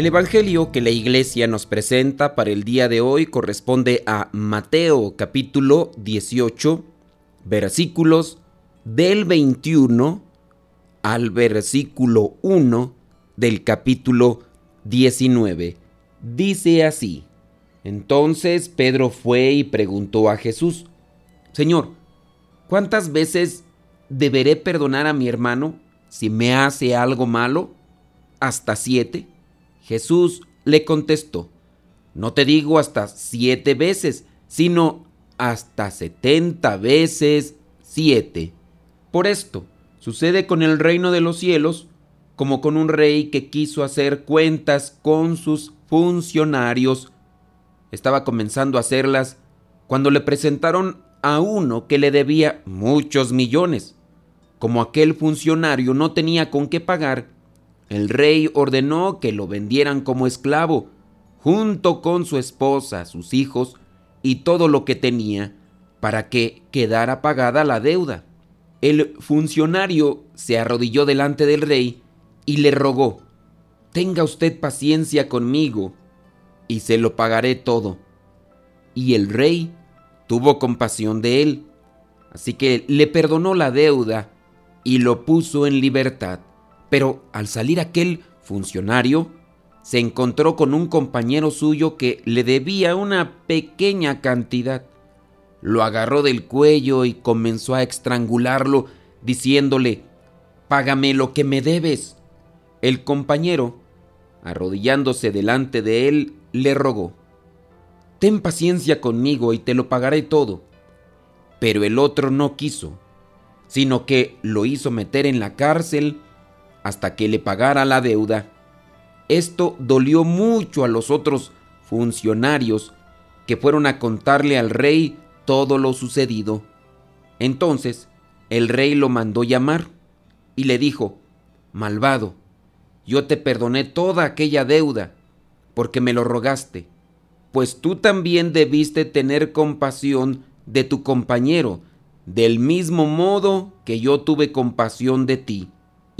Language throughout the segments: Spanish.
El Evangelio que la iglesia nos presenta para el día de hoy corresponde a Mateo capítulo 18, versículos del 21 al versículo 1 del capítulo 19. Dice así, entonces Pedro fue y preguntó a Jesús, Señor, ¿cuántas veces deberé perdonar a mi hermano si me hace algo malo? ¿Hasta siete? Jesús le contestó, no te digo hasta siete veces, sino hasta setenta veces siete. Por esto, sucede con el reino de los cielos como con un rey que quiso hacer cuentas con sus funcionarios. Estaba comenzando a hacerlas cuando le presentaron a uno que le debía muchos millones. Como aquel funcionario no tenía con qué pagar, el rey ordenó que lo vendieran como esclavo, junto con su esposa, sus hijos y todo lo que tenía, para que quedara pagada la deuda. El funcionario se arrodilló delante del rey y le rogó, Tenga usted paciencia conmigo, y se lo pagaré todo. Y el rey tuvo compasión de él, así que le perdonó la deuda y lo puso en libertad. Pero al salir aquel funcionario, se encontró con un compañero suyo que le debía una pequeña cantidad. Lo agarró del cuello y comenzó a estrangularlo, diciéndole, Págame lo que me debes. El compañero, arrodillándose delante de él, le rogó, Ten paciencia conmigo y te lo pagaré todo. Pero el otro no quiso, sino que lo hizo meter en la cárcel hasta que le pagara la deuda. Esto dolió mucho a los otros funcionarios que fueron a contarle al rey todo lo sucedido. Entonces el rey lo mandó llamar y le dijo, Malvado, yo te perdoné toda aquella deuda porque me lo rogaste, pues tú también debiste tener compasión de tu compañero, del mismo modo que yo tuve compasión de ti.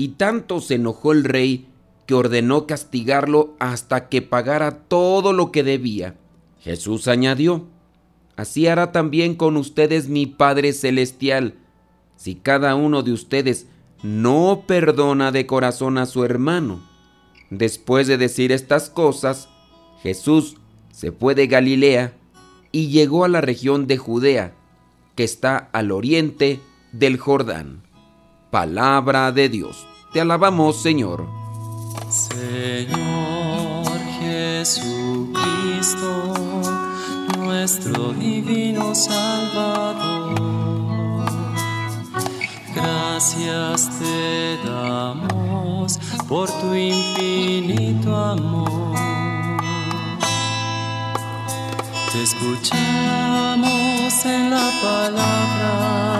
Y tanto se enojó el rey que ordenó castigarlo hasta que pagara todo lo que debía. Jesús añadió, Así hará también con ustedes mi Padre Celestial, si cada uno de ustedes no perdona de corazón a su hermano. Después de decir estas cosas, Jesús se fue de Galilea y llegó a la región de Judea, que está al oriente del Jordán. Palabra de Dios. Te alabamos, Señor. Señor Jesucristo, nuestro divino Salvador, gracias te damos por tu infinito amor. Te escuchamos en la palabra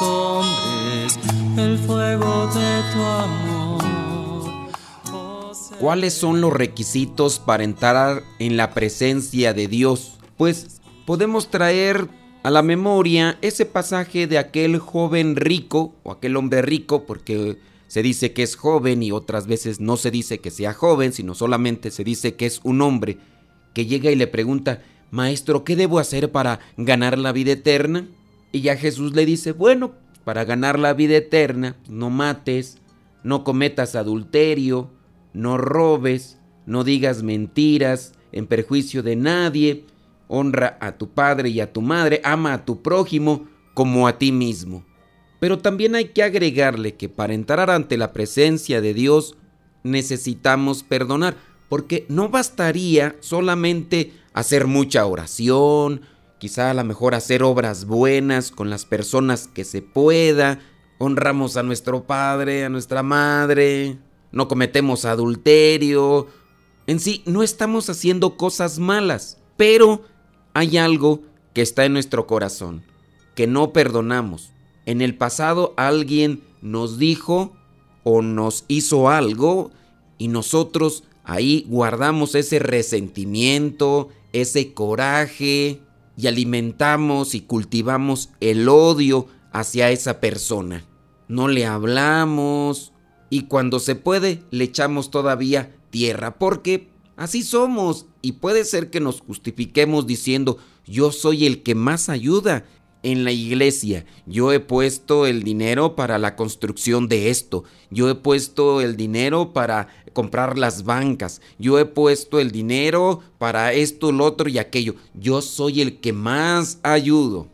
hombres el fuego de tu amor. ¿Cuáles son los requisitos para entrar en la presencia de Dios? Pues podemos traer a la memoria ese pasaje de aquel joven rico o aquel hombre rico, porque se dice que es joven y otras veces no se dice que sea joven, sino solamente se dice que es un hombre que llega y le pregunta, Maestro, ¿qué debo hacer para ganar la vida eterna? Y ya Jesús le dice, bueno, para ganar la vida eterna, no mates, no cometas adulterio, no robes, no digas mentiras en perjuicio de nadie, honra a tu padre y a tu madre, ama a tu prójimo como a ti mismo. Pero también hay que agregarle que para entrar ante la presencia de Dios necesitamos perdonar, porque no bastaría solamente hacer mucha oración, quizá a lo mejor hacer obras buenas con las personas que se pueda, honramos a nuestro padre, a nuestra madre, no cometemos adulterio, en sí no estamos haciendo cosas malas, pero hay algo que está en nuestro corazón, que no perdonamos. En el pasado alguien nos dijo o nos hizo algo y nosotros ahí guardamos ese resentimiento, ese coraje y alimentamos y cultivamos el odio hacia esa persona. No le hablamos y cuando se puede le echamos todavía tierra porque así somos y puede ser que nos justifiquemos diciendo yo soy el que más ayuda en la iglesia. Yo he puesto el dinero para la construcción de esto. Yo he puesto el dinero para comprar las bancas. Yo he puesto el dinero para esto, lo otro y aquello. Yo soy el que más ayudo.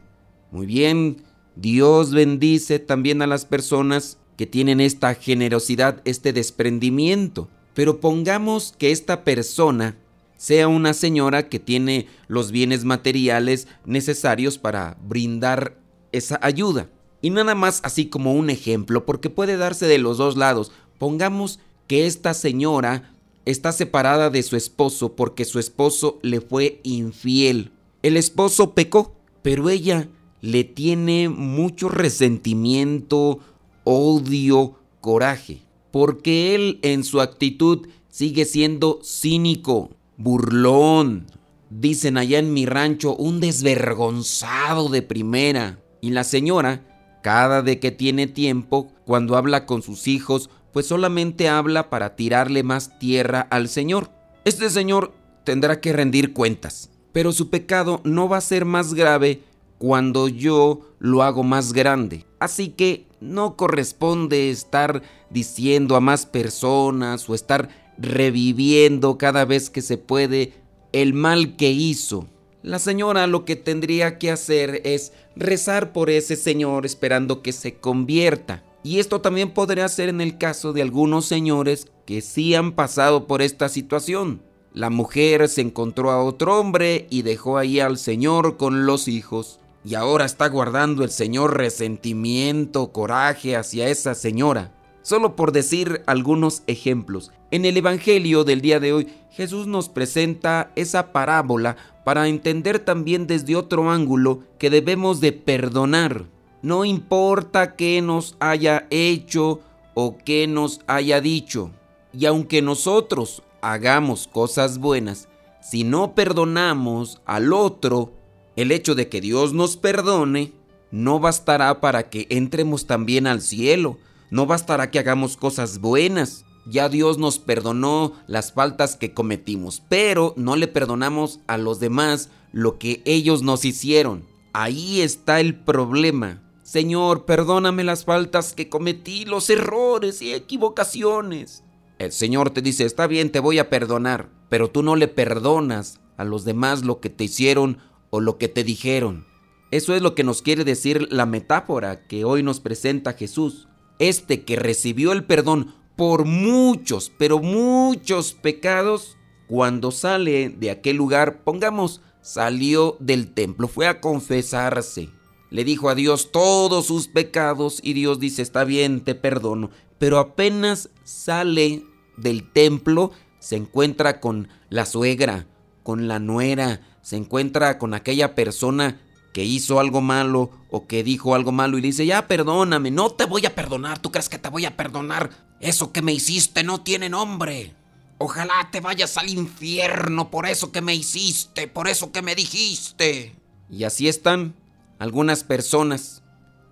Muy bien, Dios bendice también a las personas que tienen esta generosidad, este desprendimiento. Pero pongamos que esta persona sea una señora que tiene los bienes materiales necesarios para brindar esa ayuda. Y nada más así como un ejemplo, porque puede darse de los dos lados. Pongamos que esta señora está separada de su esposo porque su esposo le fue infiel. El esposo pecó, pero ella le tiene mucho resentimiento, odio, coraje, porque él en su actitud sigue siendo cínico, burlón. Dicen allá en mi rancho, un desvergonzado de primera. Y la señora, cada de que tiene tiempo, cuando habla con sus hijos, pues solamente habla para tirarle más tierra al Señor. Este Señor tendrá que rendir cuentas, pero su pecado no va a ser más grave cuando yo lo hago más grande. Así que no corresponde estar diciendo a más personas o estar reviviendo cada vez que se puede el mal que hizo. La señora lo que tendría que hacer es rezar por ese señor esperando que se convierta. Y esto también podría ser en el caso de algunos señores que sí han pasado por esta situación. La mujer se encontró a otro hombre y dejó ahí al señor con los hijos. Y ahora está guardando el señor resentimiento, coraje hacia esa señora. Solo por decir algunos ejemplos. En el Evangelio del día de hoy, Jesús nos presenta esa parábola para entender también desde otro ángulo que debemos de perdonar. No importa qué nos haya hecho o qué nos haya dicho. Y aunque nosotros hagamos cosas buenas, si no perdonamos al otro, el hecho de que Dios nos perdone no bastará para que entremos también al cielo. No bastará que hagamos cosas buenas. Ya Dios nos perdonó las faltas que cometimos, pero no le perdonamos a los demás lo que ellos nos hicieron. Ahí está el problema. Señor, perdóname las faltas que cometí, los errores y equivocaciones. El Señor te dice, está bien, te voy a perdonar, pero tú no le perdonas a los demás lo que te hicieron o lo que te dijeron. Eso es lo que nos quiere decir la metáfora que hoy nos presenta Jesús. Este que recibió el perdón por muchos, pero muchos pecados, cuando sale de aquel lugar, pongamos, salió del templo, fue a confesarse. Le dijo a Dios todos sus pecados y Dios dice, está bien, te perdono. Pero apenas sale del templo, se encuentra con la suegra, con la nuera, se encuentra con aquella persona que hizo algo malo o que dijo algo malo y dice, ya perdóname, no te voy a perdonar, ¿tú crees que te voy a perdonar? Eso que me hiciste no tiene nombre. Ojalá te vayas al infierno por eso que me hiciste, por eso que me dijiste. Y así están algunas personas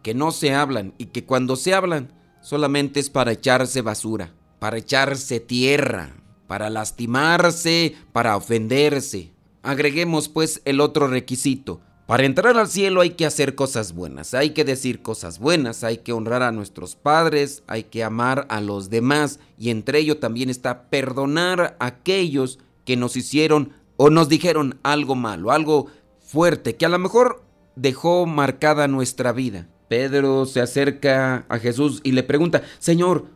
que no se hablan y que cuando se hablan solamente es para echarse basura, para echarse tierra, para lastimarse, para ofenderse. Agreguemos pues el otro requisito, para entrar al cielo hay que hacer cosas buenas, hay que decir cosas buenas, hay que honrar a nuestros padres, hay que amar a los demás y entre ello también está perdonar a aquellos que nos hicieron o nos dijeron algo malo, algo fuerte, que a lo mejor dejó marcada nuestra vida. Pedro se acerca a Jesús y le pregunta, Señor,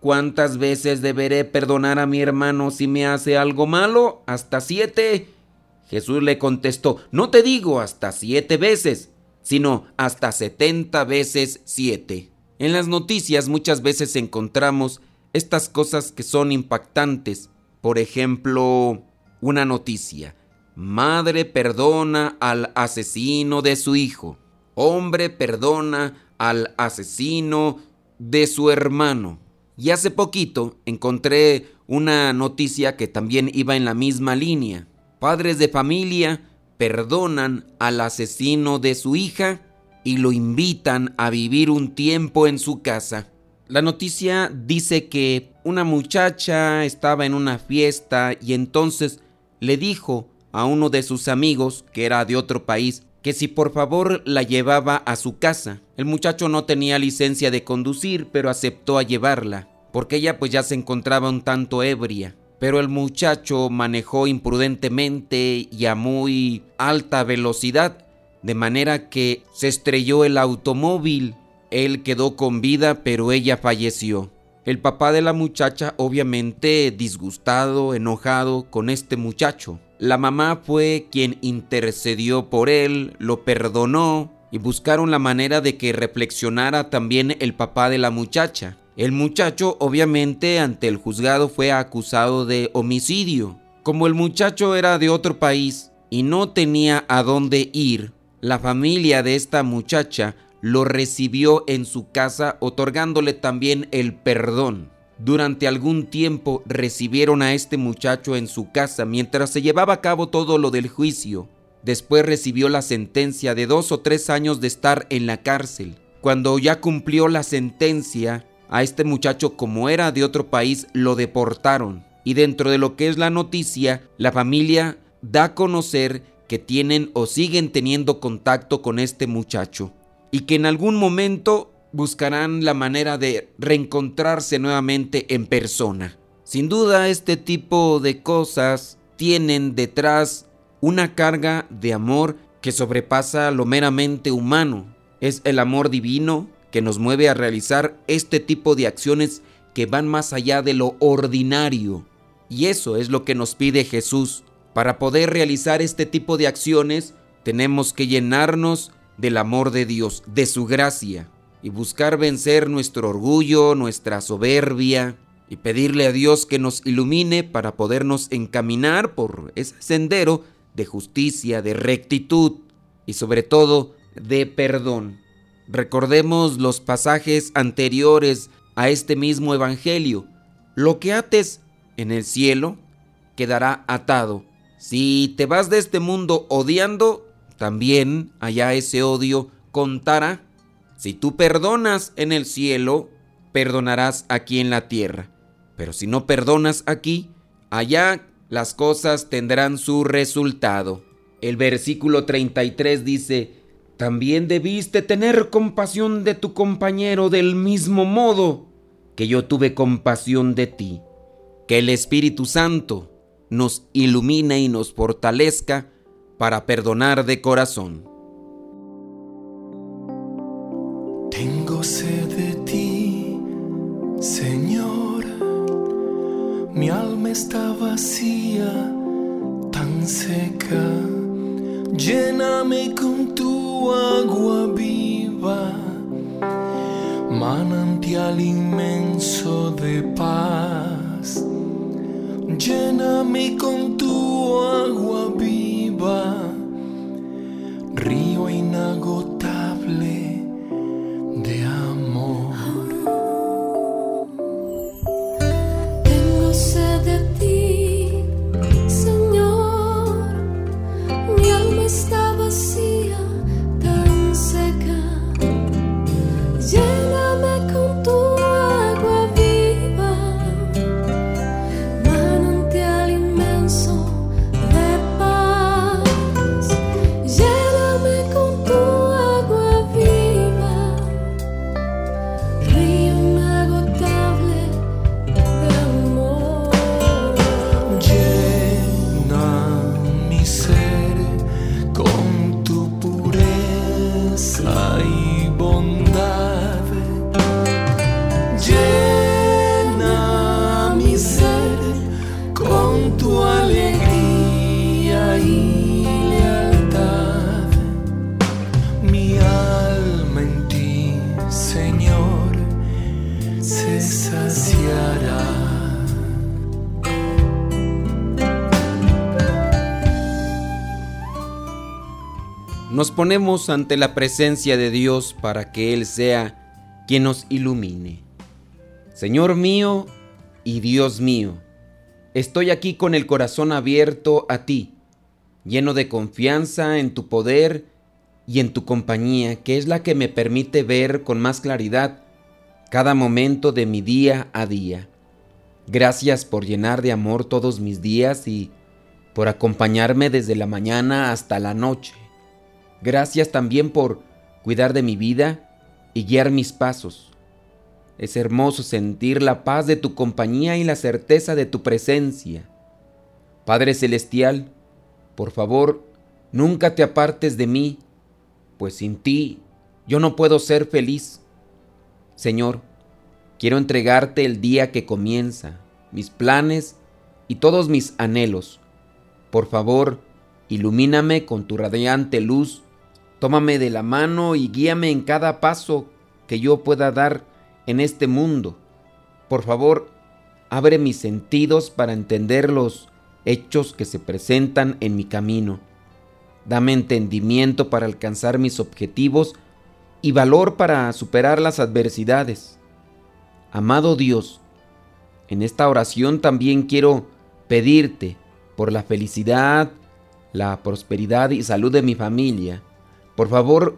¿cuántas veces deberé perdonar a mi hermano si me hace algo malo? ¿Hasta siete? Jesús le contestó, no te digo hasta siete veces, sino hasta setenta veces siete. En las noticias muchas veces encontramos estas cosas que son impactantes. Por ejemplo, una noticia. Madre perdona al asesino de su hijo. Hombre perdona al asesino de su hermano. Y hace poquito encontré una noticia que también iba en la misma línea. Padres de familia perdonan al asesino de su hija y lo invitan a vivir un tiempo en su casa. La noticia dice que una muchacha estaba en una fiesta y entonces le dijo a uno de sus amigos, que era de otro país, que si por favor la llevaba a su casa. El muchacho no tenía licencia de conducir, pero aceptó a llevarla, porque ella pues ya se encontraba un tanto ebria. Pero el muchacho manejó imprudentemente y a muy alta velocidad, de manera que se estrelló el automóvil. Él quedó con vida, pero ella falleció. El papá de la muchacha obviamente disgustado, enojado con este muchacho. La mamá fue quien intercedió por él, lo perdonó y buscaron la manera de que reflexionara también el papá de la muchacha. El muchacho obviamente ante el juzgado fue acusado de homicidio. Como el muchacho era de otro país y no tenía a dónde ir, la familia de esta muchacha lo recibió en su casa otorgándole también el perdón. Durante algún tiempo recibieron a este muchacho en su casa mientras se llevaba a cabo todo lo del juicio. Después recibió la sentencia de dos o tres años de estar en la cárcel. Cuando ya cumplió la sentencia, a este muchacho como era de otro país lo deportaron. Y dentro de lo que es la noticia, la familia da a conocer que tienen o siguen teniendo contacto con este muchacho y que en algún momento buscarán la manera de reencontrarse nuevamente en persona. Sin duda este tipo de cosas tienen detrás una carga de amor que sobrepasa lo meramente humano. Es el amor divino que nos mueve a realizar este tipo de acciones que van más allá de lo ordinario. Y eso es lo que nos pide Jesús. Para poder realizar este tipo de acciones tenemos que llenarnos del amor de Dios, de su gracia, y buscar vencer nuestro orgullo, nuestra soberbia, y pedirle a Dios que nos ilumine para podernos encaminar por ese sendero de justicia, de rectitud y sobre todo de perdón. Recordemos los pasajes anteriores a este mismo Evangelio. Lo que ates en el cielo quedará atado. Si te vas de este mundo odiando, también allá ese odio contará. Si tú perdonas en el cielo, perdonarás aquí en la tierra. Pero si no perdonas aquí, allá las cosas tendrán su resultado. El versículo 33 dice, también debiste tener compasión de tu compañero del mismo modo que yo tuve compasión de ti. Que el Espíritu Santo nos ilumine y nos fortalezca para perdonar de corazón. Tengo sed de ti, Señor. Mi alma está vacía, tan seca. Lléname con tu agua viva, manantial inmenso de paz. Lléname con tu agua viva río inagotable nos ponemos ante la presencia de Dios para que Él sea quien nos ilumine. Señor mío y Dios mío, estoy aquí con el corazón abierto a ti, lleno de confianza en tu poder y en tu compañía, que es la que me permite ver con más claridad cada momento de mi día a día. Gracias por llenar de amor todos mis días y por acompañarme desde la mañana hasta la noche. Gracias también por cuidar de mi vida y guiar mis pasos. Es hermoso sentir la paz de tu compañía y la certeza de tu presencia. Padre Celestial, por favor, nunca te apartes de mí, pues sin ti yo no puedo ser feliz. Señor, quiero entregarte el día que comienza, mis planes y todos mis anhelos. Por favor, ilumíname con tu radiante luz Tómame de la mano y guíame en cada paso que yo pueda dar en este mundo. Por favor, abre mis sentidos para entender los hechos que se presentan en mi camino. Dame entendimiento para alcanzar mis objetivos y valor para superar las adversidades. Amado Dios, en esta oración también quiero pedirte por la felicidad, la prosperidad y salud de mi familia por favor,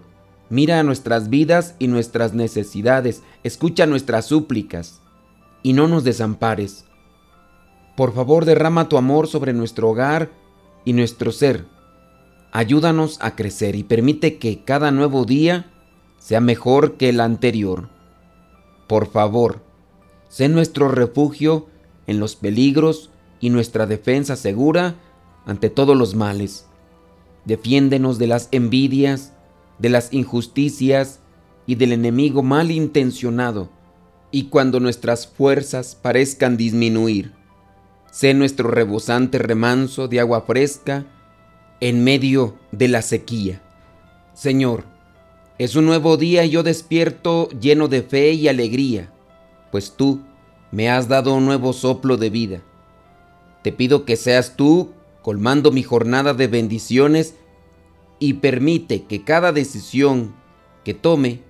mira nuestras vidas y nuestras necesidades, escucha nuestras súplicas y no nos desampares. Por favor, derrama tu amor sobre nuestro hogar y nuestro ser. Ayúdanos a crecer y permite que cada nuevo día sea mejor que el anterior. Por favor, sé nuestro refugio en los peligros y nuestra defensa segura ante todos los males. Defiéndenos de las envidias, de las injusticias y del enemigo malintencionado. Y cuando nuestras fuerzas parezcan disminuir, sé nuestro rebosante remanso de agua fresca en medio de la sequía. Señor, es un nuevo día y yo despierto lleno de fe y alegría, pues tú me has dado un nuevo soplo de vida. Te pido que seas tú colmando mi jornada de bendiciones y permite que cada decisión que tome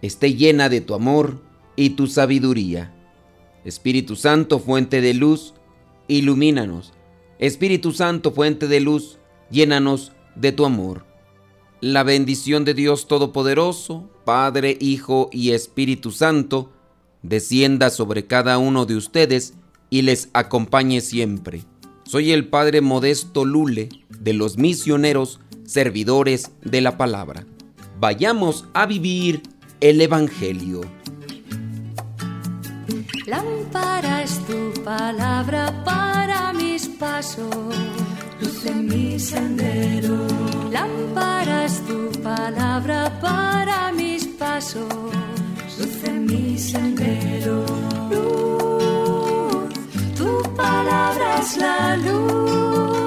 esté llena de tu amor y tu sabiduría. Espíritu Santo, fuente de luz, ilumínanos. Espíritu Santo, fuente de luz, llénanos de tu amor. La bendición de Dios Todopoderoso, Padre, Hijo y Espíritu Santo, descienda sobre cada uno de ustedes y les acompañe siempre. Soy el Padre Modesto Lule de los misioneros servidores de la palabra. Vayamos a vivir el Evangelio. Lámpara es tu palabra para mis pasos, luz en mi sendero. Lámpara es tu palabra para mis pasos, luz en mi sendero. Luz, Palabras la luz.